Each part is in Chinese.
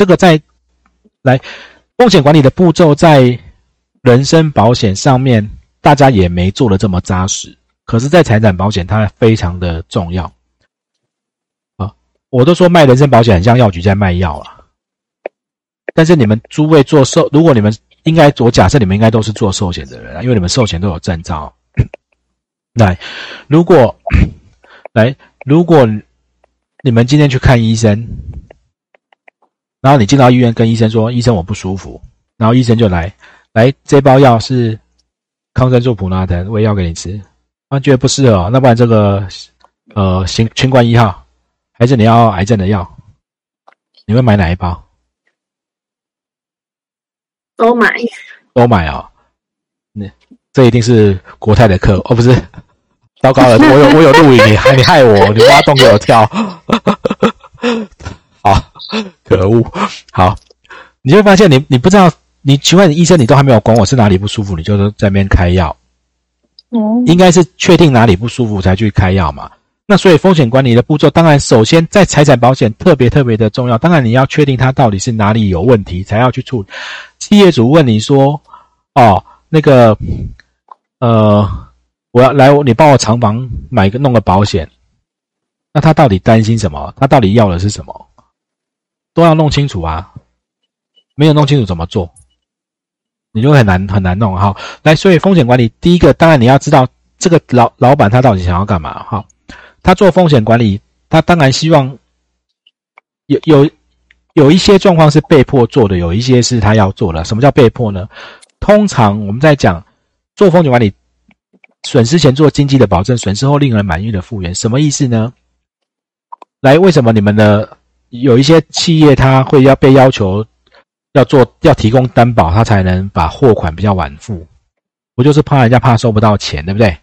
这个在来风险管理的步骤，在人身保险上面，大家也没做的这么扎实。可是，在财产保险，它非常的重要啊！我都说卖人身保险很像药局在卖药啊。但是你们诸位做寿，如果你们应该，我假设你们应该都是做寿险的人，因为你们寿险都有证照。来，如果来，如果你们今天去看医生，然后你进到医院跟医生说：“医生，我不舒服。”然后医生就来，来，这包药是抗生素普拉腾，我也要给你吃。他觉得不适合，那不然这个呃，新新冠一号，还是你要癌症的药？你会买哪一包？都买，都买啊！那这一定是国泰的客哦，不是？糟糕了，我有我有录影，你害你害我，你挖洞给我跳！好，可恶！好，你会发现你你不知道，你奇怪，医生你都还没有管我是哪里不舒服，你就在那边开药。应该是确定哪里不舒服才去开药嘛。那所以风险管理的步骤，当然首先在财产保险特别特别的重要。当然你要确定它到底是哪里有问题，才要去处理。企业主问你说：“哦，那个，呃，我要来，你帮我厂房买个弄个保险。”那他到底担心什么？他到底要的是什么？都要弄清楚啊！没有弄清楚怎么做？你就很难很难弄哈，来，所以风险管理第一个，当然你要知道这个老老板他到底想要干嘛哈。他做风险管理，他当然希望有有有一些状况是被迫做的，有一些是他要做的。什么叫被迫呢？通常我们在讲做风险管理，损失前做经济的保证，损失后令人满意的复原，什么意思呢？来，为什么你们的有一些企业他会要被要求？要做要提供担保，他才能把货款比较晚付，不就是怕人家怕收不到钱，对不对？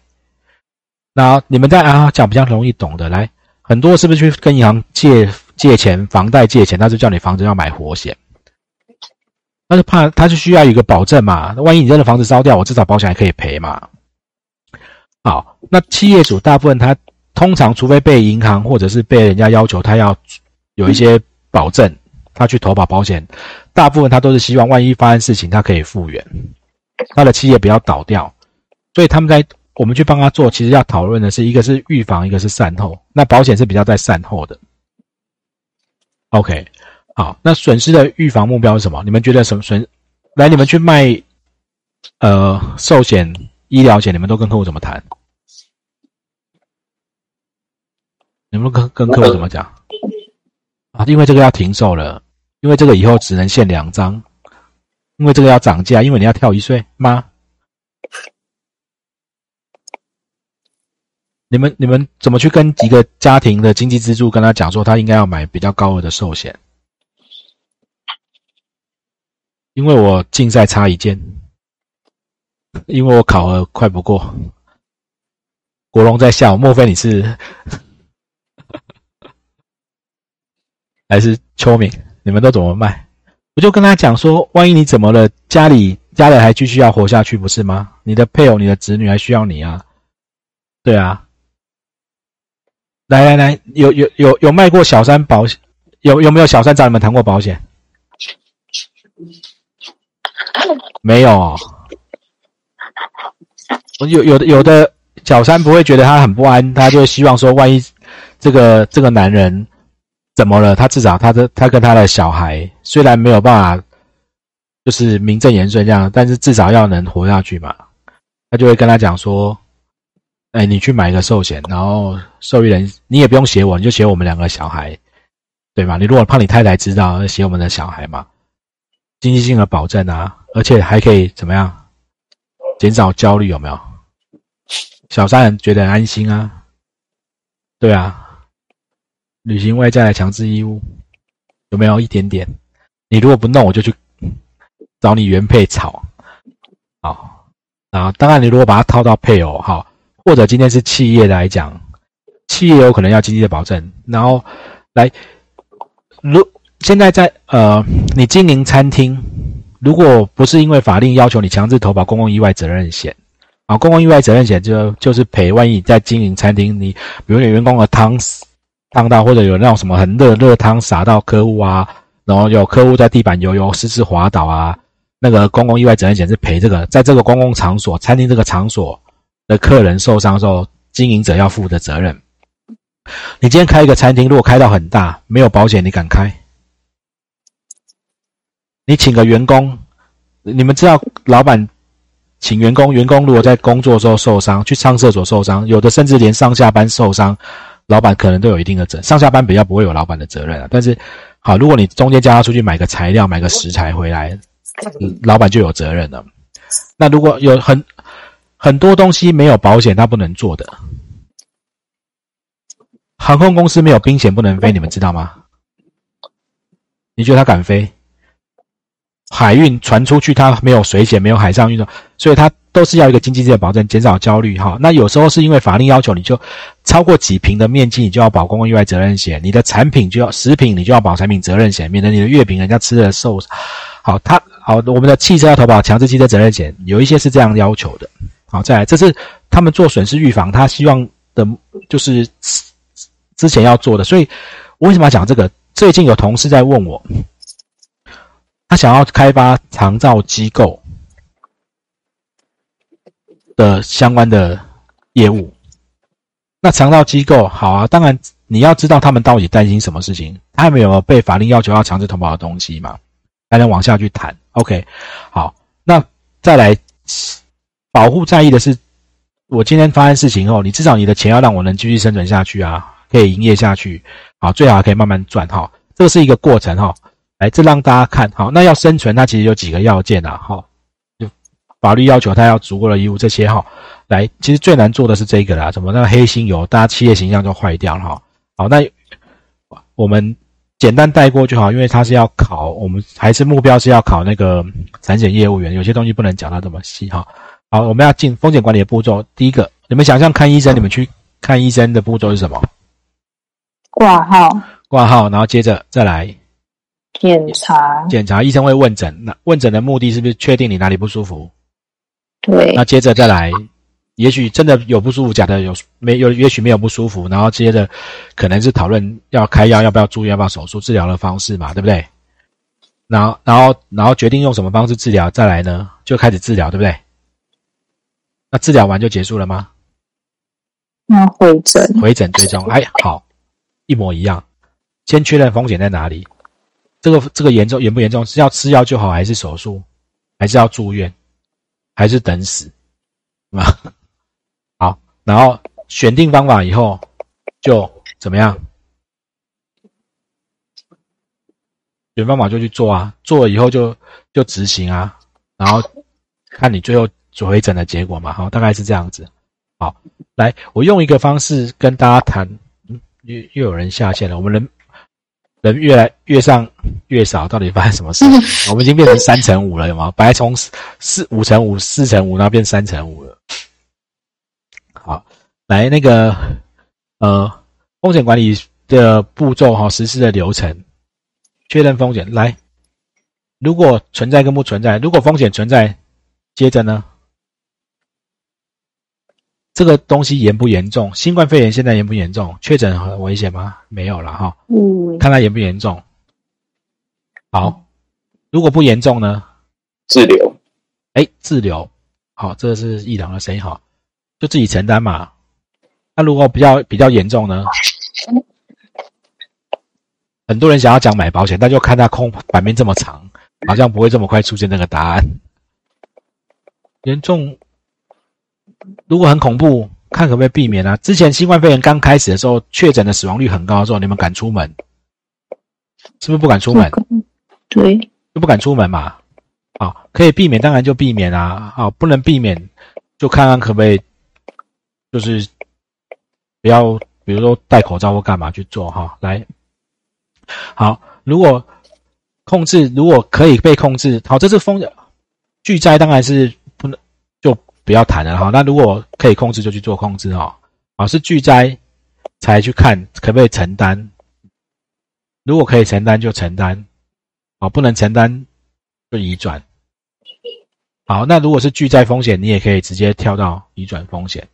那你们在啊讲比较容易懂的，来，很多是不是去跟银行借借钱，房贷借钱，他就叫你房子要买活险，他是怕他就需要一个保证嘛，万一你真的房子烧掉，我至少保险还可以赔嘛。好，那企业主大部分他通常除非被银行或者是被人家要求他要有一些保证。他去投保保险，大部分他都是希望万一发生事情，他可以复原，他的企业不要倒掉。所以他们在我们去帮他做，其实要讨论的是一个是预防，一个是善后。那保险是比较在善后的。OK，好，那损失的预防目标是什么？你们觉得什么损？来，你们去卖呃寿险、医疗险，你们都跟客户怎么谈？你们跟跟客户怎么讲？啊，因为这个要停售了。因为这个以后只能限两张，因为这个要涨价，因为你要跳一岁吗？你们你们怎么去跟几个家庭的经济支柱跟他讲说他应该要买比较高额的寿险？因为我竞赛差一件，因为我考核快不过。国龙在笑，莫非你是还是秋明？你们都怎么卖？我就跟他讲说，万一你怎么了，家里家人还继续要活下去，不是吗？你的配偶、你的子女还需要你啊，对啊。来来来，有有有有卖过小三保险？有有没有小三找你们谈过保险？没有。有有的有的小三不会觉得他很不安，他就希望说，万一这个这个男人。怎么了？他至少他的他跟他的小孩虽然没有办法，就是名正言顺这样，但是至少要能活下去嘛。他就会跟他讲说：“哎，你去买一个寿险，然后受益人你也不用写我，你就写我们两个小孩，对吧？你如果怕你太太知道，写我们的小孩嘛，经济性的保证啊，而且还可以怎么样，减少焦虑，有没有？小三人觉得安心啊，对啊。”履行外在的强制义务有没有一点点？你如果不弄，我就去找你原配吵。好，啊，当然你如果把它套到配偶，好，或者今天是企业来讲，企业有可能要经济的保证。然后来，如现在在呃，你经营餐厅，如果不是因为法令要求你强制投保公共意外责任险，啊，公共意外责任险就就是赔，万一你在经营餐厅，你比如你员工的汤死。烫到或者有那种什么很热热汤洒到客户啊，然后有客户在地板游游失事滑倒啊，那个公共意外责任险是赔这个，在这个公共场所、餐厅这个场所的客人受伤时候，经营者要负的责任。你今天开一个餐厅，如果开到很大，没有保险，你敢开？你请个员工，你们知道老板请员工，员工如果在工作时候受伤，去上厕所受伤，有的甚至连上下班受伤，老板可能都有一定的责。上下班比较不会有老板的责任啊，但是。好，如果你中间叫他出去买个材料、买个食材回来，老板就有责任了。那如果有很很多东西没有保险，他不能做的。航空公司没有冰险不能飞，你们知道吗？你觉得他敢飞？海运传出去，他没有水险，没有海上运动，所以他。都是要一个经济性的保证，减少焦虑哈。那有时候是因为法令要求，你就超过几平的面积，你就要保公共意外责任险；你的产品就要食品，你就要保产品责任险，免得你的月饼人家吃了受。好，他好，我们的汽车要投保强制汽车责任险，有一些是这样要求的。好，再来，这是他们做损失预防，他希望的就是之前要做的。所以，我为什么要讲这个？最近有同事在问我，他想要开发长照机构。的相关的业务，那肠道机构好啊，当然你要知道他们到底担心什么事情，他们有没有被法令要求要强制投保的东西嘛？才能往下去谈。OK，好，那再来保护在意的是，我今天发生事情后，你至少你的钱要让我能继续生存下去啊，可以营业下去，好，最好可以慢慢赚哈，这个是一个过程哈。来，这让大家看好，那要生存，它其实有几个要件啊，哈。法律要求他要足够的义务，这些哈，来，其实最难做的是这个啦，什么那个黑心油，大家企业形象就坏掉了哈。好，那我们简单带过就好，因为他是要考，我们还是目标是要考那个产险业务员，有些东西不能讲到这么细哈。好，我们要进风险管理的步骤，第一个，你们想象看医生，你们去看医生的步骤是什么？挂号，挂号，然后接着再来检查，检查，医生会问诊，那问诊的目的是不是确定你哪里不舒服？对，那接着再来，也许真的有不舒服，假的有没有？也许没有不舒服，然后接着可能是讨论要开药，要不要住院，要不要手术，治疗的方式嘛，对不对？然后，然后，然后决定用什么方式治疗，再来呢，就开始治疗，对不对？那治疗完就结束了吗？那回诊，回诊最终，哎，好，一模一样。先确认风险在哪里，这个这个严重严不严重？是要吃药就好，还是手术，还是要住院？还是等死，啊，好，然后选定方法以后，就怎么样？选方法就去做啊，做了以后就就执行啊，然后看你最后回诊的结果嘛，好，大概是这样子。好，来，我用一个方式跟大家谈，又又有人下线了，我们人。人越来越上越少，到底发生什么事？我们已经变成三乘五了，有吗？本来从四五乘五、四乘五，然后变三乘五了。好，来那个呃，风险管理的步骤哈，实施的流程，确认风险。来，如果存在跟不存在，如果风险存在，接着呢？这个东西严不严重？新冠肺炎现在严不严重？确诊很危险吗？没有了哈。嗯，看它严不严重。好，如果不严重呢？自留。哎，自留。好，这是一郎的声音哈，就自己承担嘛。那如果比较比较严重呢？很多人想要讲买保险，但就看它空版面这么长，好像不会这么快出现那个答案。严重。如果很恐怖，看可不可以避免啊？之前新冠肺炎刚开始的时候，确诊的死亡率很高的时候，你们敢出门？是不是不敢出门？对，就不敢出门嘛。好，可以避免，当然就避免啊。好，不能避免，就看看可不可以，就是不要，比如说戴口罩或干嘛去做哈。来，好，如果控制，如果可以被控制，好，这是风巨灾，当然是。不要谈了哈，那如果可以控制就去做控制哈，啊是巨灾才去看可不可以承担，如果可以承担就承担，啊不能承担就移转，好那如果是巨灾风险，你也可以直接跳到移转风险，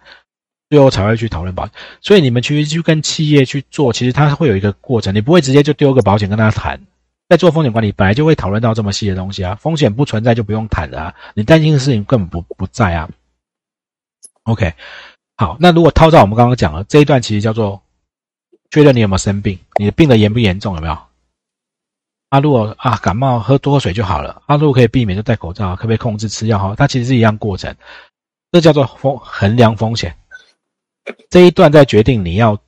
最后才会去讨论保险。所以你们其实去跟企业去做，其实它会有一个过程，你不会直接就丢个保险跟他谈，在做风险管理，本来就会讨论到这么细的东西啊。风险不存在就不用谈了啊，你担心的事情根本不不在啊。OK，好，那如果套到我们刚刚讲了这一段，其实叫做确认你有没有生病，你的病的严不严重，有没有？啊，如果啊感冒喝多喝水就好了。啊，如果可以避免就戴口罩，可不可以控制吃药？哈，它其实是一样过程，这叫做风衡量风险。这一段在决定你要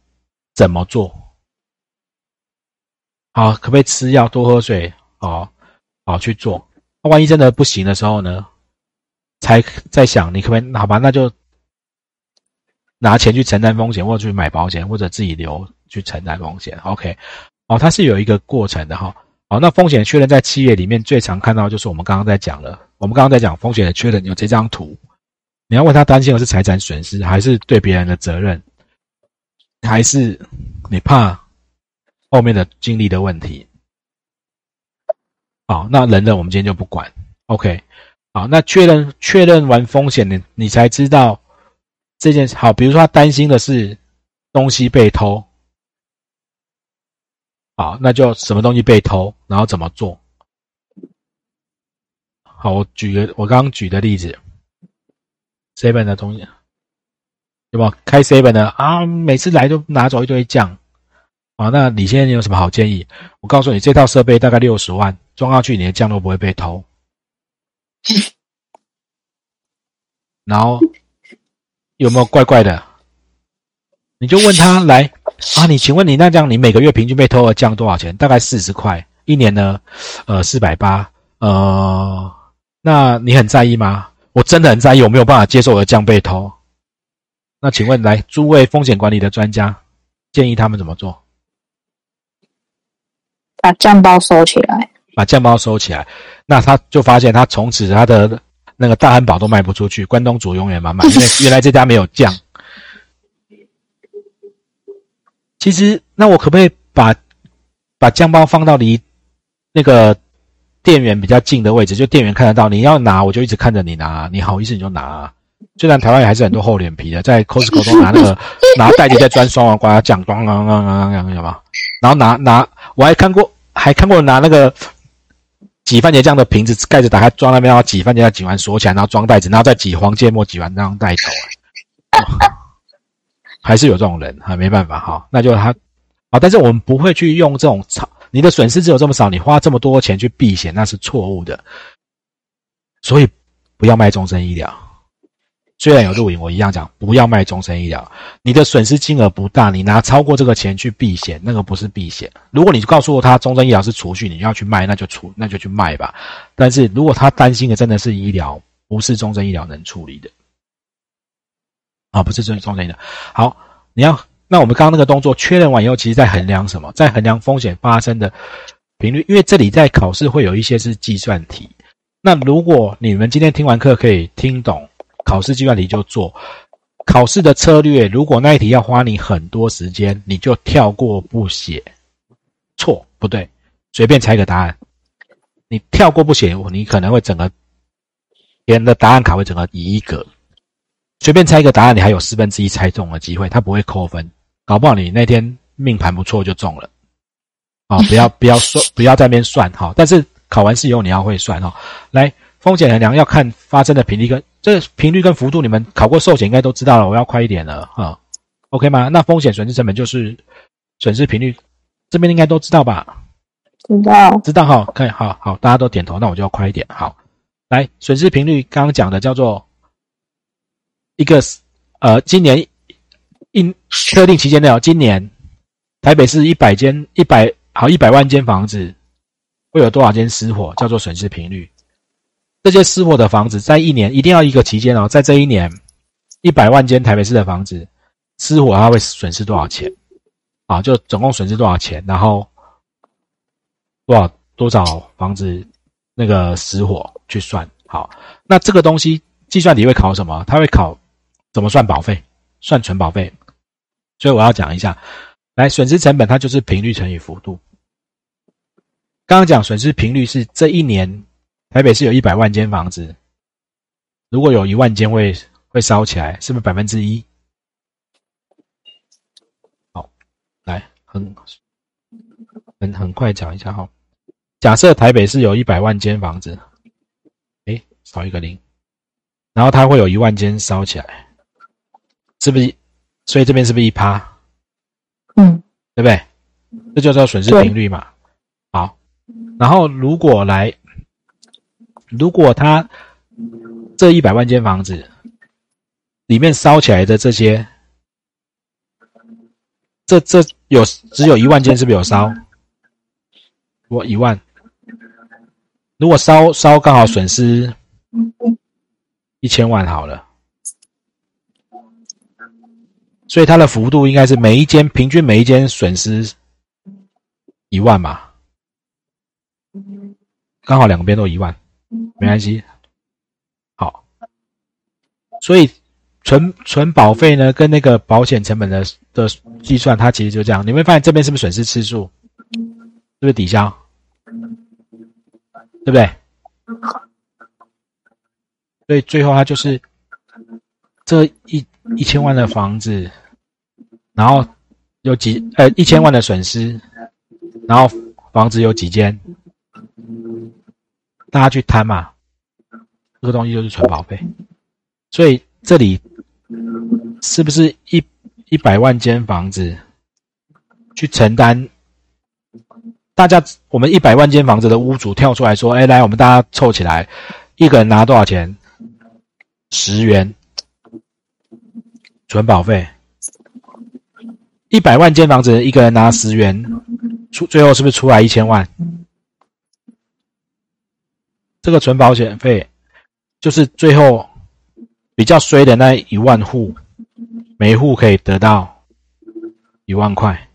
怎么做。好，可不可以吃药、多喝水？好，好去做。那万一真的不行的时候呢？才在想，你可不可以？好吧，那就拿钱去承担风险，或者去买保险，或者自己留去承担风险。OK，哦，它是有一个过程的哈。好，那风险确认在企业里面最常看到就是我们刚刚在讲了。我们刚刚在讲风险的确认有这张图，你要问他担心的是财产损失，还是对别人的责任，还是你怕？后面的经历的问题，好，那人的我们今天就不管，OK，好，那确认确认完风险，你你才知道这件事。好，比如说他担心的是东西被偷，好，那就什么东西被偷，然后怎么做？好，我举个我刚刚举的例子，seven 的东西，有没有开 seven 的啊？每次来都拿走一堆酱。啊，那李先生，你有什么好建议？我告诉你，这套设备大概六十万，装上去你的酱都不会被偷。然后有没有怪怪的？你就问他来啊，你请问你那这样，你每个月平均被偷的降多少钱？大概四十块，一年呢，呃，四百八。呃，那你很在意吗？我真的很在意，我没有办法接受我的酱被偷。那请问来诸位风险管理的专家，建议他们怎么做？把酱包收起来，把酱包收起来，那他就发现他从此他的那个大汉堡都卖不出去，关东煮永远满满，因为 原来这家没有酱。其实，那我可不可以把把酱包放到离那个店员比较近的位置，就店员看得到？你要拿，我就一直看着你拿，你好意思你就拿。虽然台湾也还是很多厚脸皮的，在 Costco 中拿那个 拿袋子在装双黄瓜酱，咣咣咣咣咣，有吗？然后拿拿，我还看过。还看过拿那个挤番茄酱的瓶子盖子打开装那边，然后挤番茄酱挤完锁起来，然后装袋子，然后再挤黄芥末挤完然后带走。还是有这种人哈，没办法哈，那就他啊，但是我们不会去用这种操，你的损失只有这么少，你花这么多钱去避险，那是错误的。所以不要卖终身医疗。虽然有录影，我一样讲不要卖终身医疗。你的损失金额不大，你拿超过这个钱去避险，那个不是避险。如果你告诉他终身医疗是储蓄，你要去卖，那就出，那就去卖吧。但是如果他担心的真的是医疗，不是终身医疗能处理的，啊，不是终终身医疗。好，你要那我们刚刚那个动作确认完以后，其实在衡量什么？在衡量风险发生的频率，因为这里在考试会有一些是计算题。那如果你们今天听完课可以听懂。考试计算题就做，考试的策略，如果那一题要花你很多时间，你就跳过不写，错不对？随便猜个答案，你跳过不写，你可能会整个别人的答案卡会整个移一格。随便猜一个答案，你还有四分之一猜中的机会，他不会扣分，搞不好你那天命盘不错就中了。啊，不要 不要说，不要在那边算哈，但是考完试以后你要会算哈。来，风险衡量要看发生的频率跟。这频率跟幅度，你们考过寿险应该都知道了。我要快一点了，哈，OK 吗？那风险损失成本就是损失频率，这边应该都知道吧？知道，知道哈。可以，好好，大家都点头，那我就要快一点。好，来，损失频率刚刚讲的叫做一个呃，今年一特定期间内哦，今年台北市一百间一百好一百万间房子会有多少间失火，叫做损失频率。这些失火的房子，在一年一定要一个期间哦，在这一年，一百万间台北市的房子失火，它会损失多少钱？啊，就总共损失多少钱？然后多少多少房子那个失火去算？好，那这个东西计算题会考什么？它会考怎么算保费？算纯保费。所以我要讲一下，来损失成本，它就是频率乘以幅度。刚刚讲损失频率是这一年。台北市有一百万间房子，如果有一万间会会烧起来，是不是百分之一？好，来很很很快讲一下哈。假设台北市有一百万间房子，哎，少一个零，然后它会有一万间烧起来，是不是？所以这边是不是一趴？嗯，对不对？这就叫损失频率嘛。好，然后如果来，如果他这一百万间房子里面烧起来的这些，这这有只有一万间，是不是有烧？我一万。如果烧烧刚好损失一千万好了，所以它的幅度应该是每一间平均每一间损失一万嘛，刚好两边都一万，没关系。好，所以存存保费呢，跟那个保险成本的的计算，它其实就这样。你会发现这边是不是损失次数？是不是抵消？对不对？所以最后它就是这一一千万的房子，然后有几呃一千万的损失，然后房子有几间，大家去摊嘛，这个东西就是存保费。所以这里是不是一一百万间房子去承担？大家，我们一百万间房子的屋主跳出来说：“哎，来，我们大家凑起来，一个人拿多少钱？十元，存保费。一百万间房子，一个人拿十元，出最后是不是出来一千万？这个存保险费，就是最后比较衰的那一万户，每户可以得到一万块。”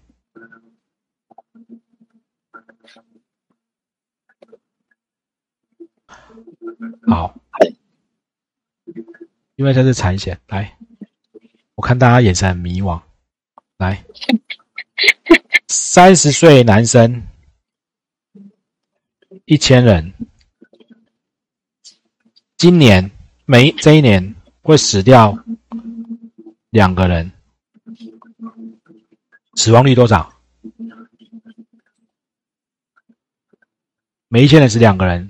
好，因为这是产险，来，我看大家眼神很迷惘，来，三十岁男生，一千人，今年每这一年会死掉两个人，死亡率多少？每一千人死两个人。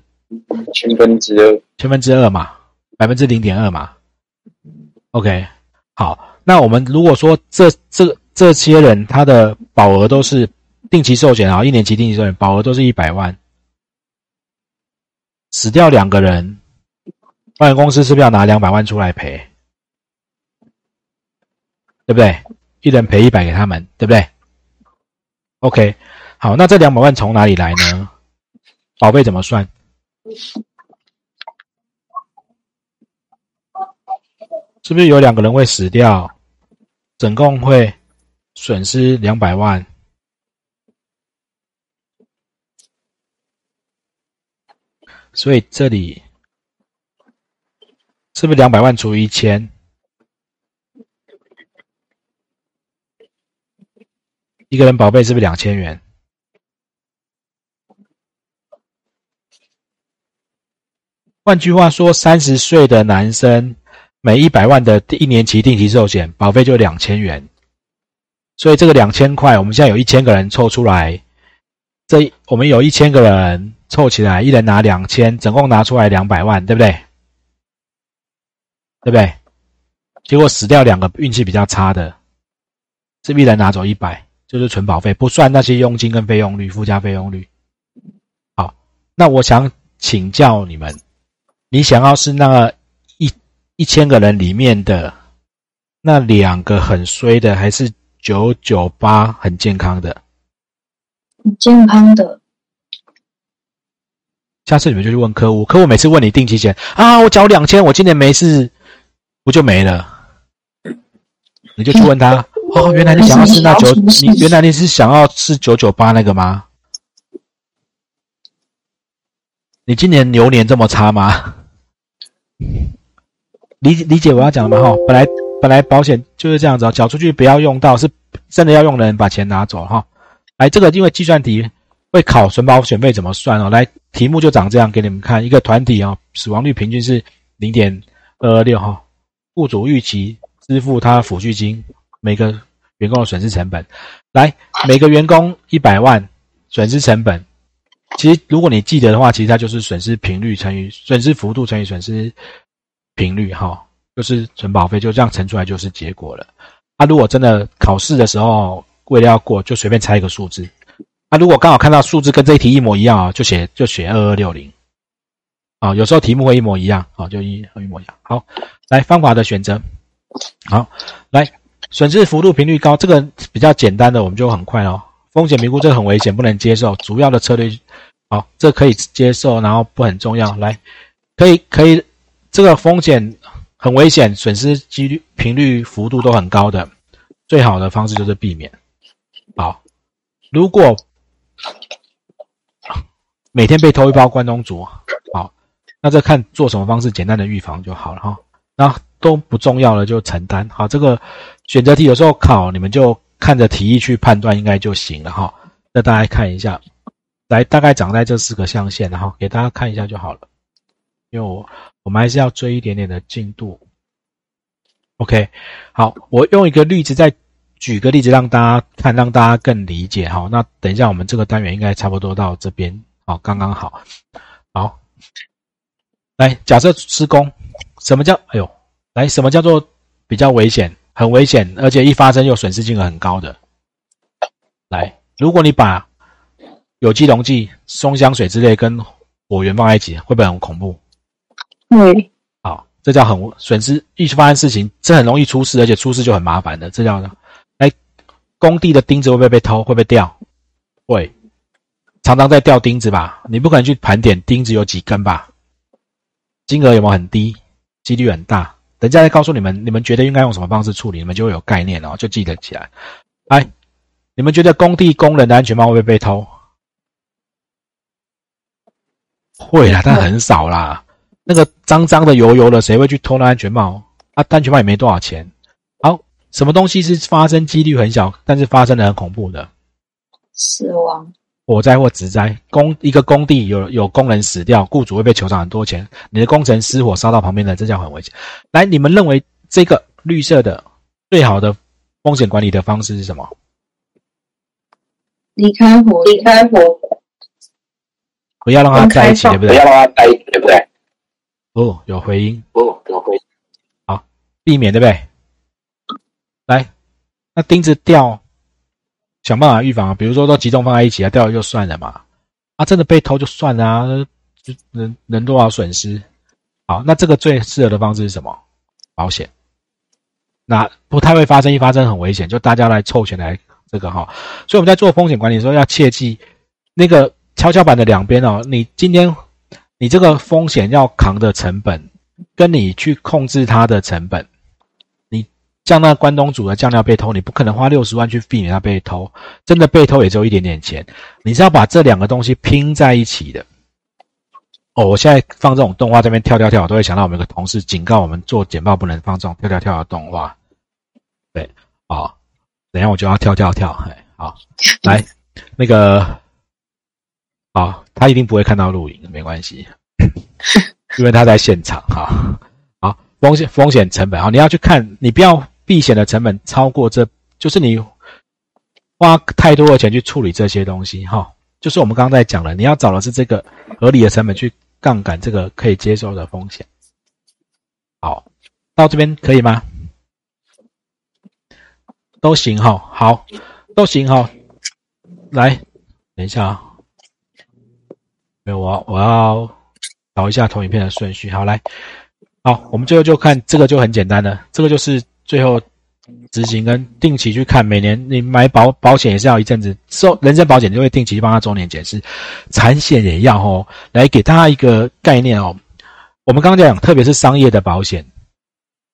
千分之二，千分之二嘛，百分之零点二嘛。OK，好，那我们如果说这这这些人他的保额都是定期寿险啊，一年期定期寿险保额都是一百万，死掉两个人，保险公司是不是要拿两百万出来赔？对不对？一人赔一百给他们，对不对？OK，好，那这两百万从哪里来呢？保费怎么算？是不是有两个人会死掉？总共会损失两百万，所以这里是不是两百万除以一千？一个人保费是不是两千元？换句话说，三十岁的男生每一百万的一年期定期寿险保费就两千元，所以这个两千块，我们现在有一千个人凑出来，这我们有一千个人凑起来，一人拿两千，总共拿出来两百万，对不对？对不对？结果死掉两个运气比较差的，是一人拿走一百，就是存保费，不算那些佣金跟费用率、附加费用率。好，那我想请教你们。你想要是那一一千个人里面的那两个很衰的，还是九九八很健康的？很健康的。下次你们就去问客户，客户每次问你定期险啊，我缴两千，我今年没事，不就没了？你就去问他哦，原来你想要吃那九，你原来你是想要吃九九八那个吗？你今年牛年这么差吗？理理解我要讲的吗？哈，本来本来保险就是这样子，缴出去不要用到，是真的要用的人把钱拿走哈。来，这个因为计算题会考存保险费怎么算哦？来，题目就长这样给你们看，一个团体啊，死亡率平均是零点二二六哈。雇主预期支付他抚恤金，每个员工的损失成本，来，每个员工一百万损失成本，其实如果你记得的话，其实它就是损失频率乘以损失幅度乘以损失频率，哈，就是存保费就这样乘出来就是结果了。他如果真的考试的时候为了要过，就随便猜一个数字。啊如果刚好看到数字跟这一题一模一样啊，就写就写二二六零。啊，有时候题目会一模一样，啊，就一一模一样。好，来方法的选择。好，来损失幅度频率高，这个比较简单的，我们就很快哦。风险评估这个很危险，不能接受。主要的策略，好，这可以接受，然后不很重要。来，可以可以，这个风险。很危险，损失几率、频率、幅度都很高的，最好的方式就是避免。好，如果每天被偷一包关东煮，好，那这看做什么方式，简单的预防就好了哈。那都不重要了，就承担。好，这个选择题有时候考，你们就看着题意去判断，应该就行了哈。那大家看一下，来，大概长在这四个象限，然后给大家看一下就好了，因为我。我们还是要追一点点的进度。OK，好，我用一个例子再举个例子让大家看，让大家更理解。哈，那等一下我们这个单元应该差不多到这边，好，刚刚好。好，来，假设施工，什么叫？哎呦，来，什么叫做比较危险？很危险，而且一发生又损失金额很高的。来，如果你把有机溶剂、松香水之类跟火源放在一起，会不会很恐怖？会，好，这叫很损失，一发生事情，这很容易出事，而且出事就很麻烦的，这叫呢，哎，工地的钉子会不会被偷？会不会掉？会，常常在掉钉子吧？你不可能去盘点钉子有几根吧？金额有没有很低？几率很大。等下再告诉你们，你们觉得应该用什么方式处理，你们就会有概念哦，就记得起来。哎，你们觉得工地工人的安全帽会不会被偷？会啦，但很少啦。那个脏脏的、油油的，谁会去偷那安全帽？啊，安全帽也没多少钱。好，什么东西是发生几率很小，但是发生的很恐怖的？死亡、火灾或植灾。工一个工地有有工人死掉，雇主会被求偿很多钱。你的工程失火烧到旁边的，这叫很危险。来，你们认为这个绿色的最好的风险管理的方式是什么？离开火，离开火，不要让它在一起，对不对？不要让它在一起，对不对？哦，有回音。哦，有回音。好，避免对不对？来，那钉子掉，想办法预防。比如说都集中放在一起啊，掉了就算了嘛。啊，真的被偷就算了啊，就能能多少损失？好，那这个最适合的方式是什么？保险。那不太会发生，一发生很危险，就大家来凑钱来这个哈。所以我们在做风险管理的时候要切记，那个跷跷板的两边哦，你今天。你这个风险要扛的成本，跟你去控制它的成本，像那关东煮的酱料被偷，你不可能花六十万去避免它被偷，真的被偷也只有一点点钱。你是要把这两个东西拼在一起的。哦，我现在放这种动画这边跳跳跳，我都会想到我们有个同事警告我们做简报不能放这种跳跳跳的动画。对，好，等下我就要跳跳跳，好，来那个。好，他一定不会看到录影，没关系，因为他在现场哈。好，风险风险成本啊，你要去看，你不要避险的成本超过这，就是你花太多的钱去处理这些东西哈。就是我们刚刚在讲了，你要找的是这个合理的成本去杠杆这个可以接受的风险。好，到这边可以吗？都行哈，好，都行哈。来，等一下啊。没有，我我要找一下投影片的顺序。好，来，好，我们最后就看这个就很简单了。这个就是最后执行跟定期去看。每年你买保保险也是要一阵子，寿人身保险就会定期去帮他周年检视，产险也要哦。来给大家一个概念哦。我们刚刚讲，特别是商业的保险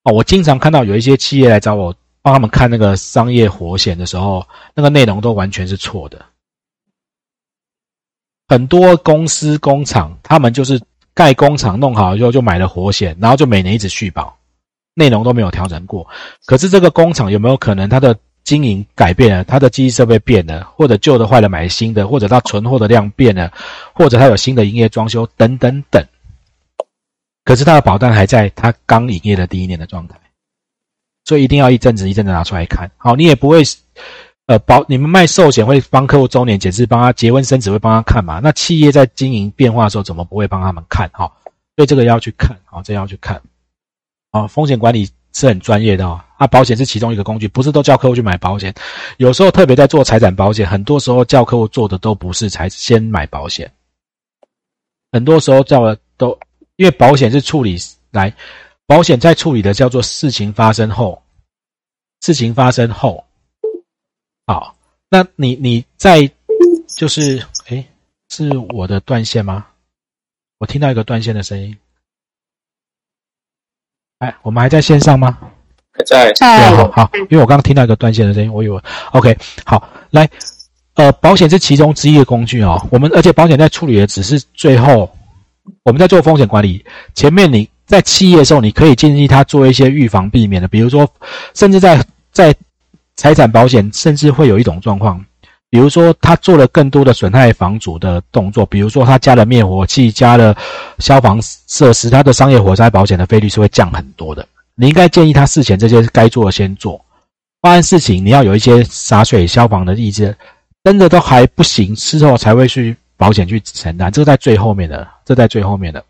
哦，我经常看到有一些企业来找我帮他们看那个商业活险的时候，那个内容都完全是错的。很多公司工厂，他们就是盖工厂弄好之后就买了活险，然后就每年一直续保，内容都没有调整过。可是这个工厂有没有可能它的经营改变了，它的机器设备变了，或者旧的坏了买新的，或者它存货的量变了，或者它有新的营业装修等等等。可是它的保单还在它刚营业的第一年的状态，所以一定要一阵子一阵子拿出来看。好，你也不会呃，保你们卖寿险会帮客户周年检视，帮他结婚生子会帮他看嘛？那企业在经营变化的时候，怎么不会帮他们看？哈，所以这个要去看，好，这要去看。哦，风险管理是很专业的哦，啊，保险是其中一个工具，不是都叫客户去买保险。有时候特别在做财产保险，很多时候叫客户做的都不是才先买保险，很多时候叫的都因为保险是处理来，保险在处理的叫做事情发生后，事情发生后。好，那你你在就是哎，是我的断线吗？我听到一个断线的声音。哎，我们还在线上吗？还在。在。好，好，因为我刚刚听到一个断线的声音，我以为 OK。好，来，呃，保险是其中之一的工具哦。我们而且保险在处理的只是最后，我们在做风险管理。前面你在企业的时候，你可以建议他做一些预防避免的，比如说，甚至在在。财产保险甚至会有一种状况，比如说他做了更多的损害房主的动作，比如说他加了灭火器、加了消防设施，他的商业火灾保险的费率是会降很多的。你应该建议他事前这些该做的先做，发生事情你要有一些洒水消防的意志，真的都还不行，事后才会去保险去承担，这在最后面的，这在最后面的。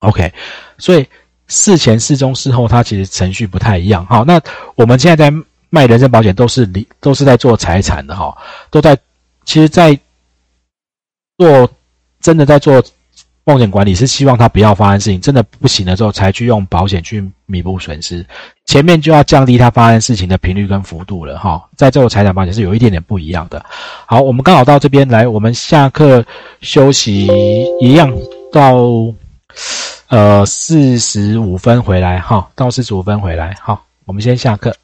OK，所以事前、事中、事后，它其实程序不太一样。好，那我们现在在。卖人身保险都是理都是在做财产的哈，都在其实，在做真的在做风险管理，是希望他不要发生事情，真的不行的时候才去用保险去弥补损失。前面就要降低他发生事情的频率跟幅度了哈，在做财产保险是有一点点不一样的。好，我们刚好到这边来，我们下课休息一样到呃四十五分回来哈，到四十五分回来好，我们先下课。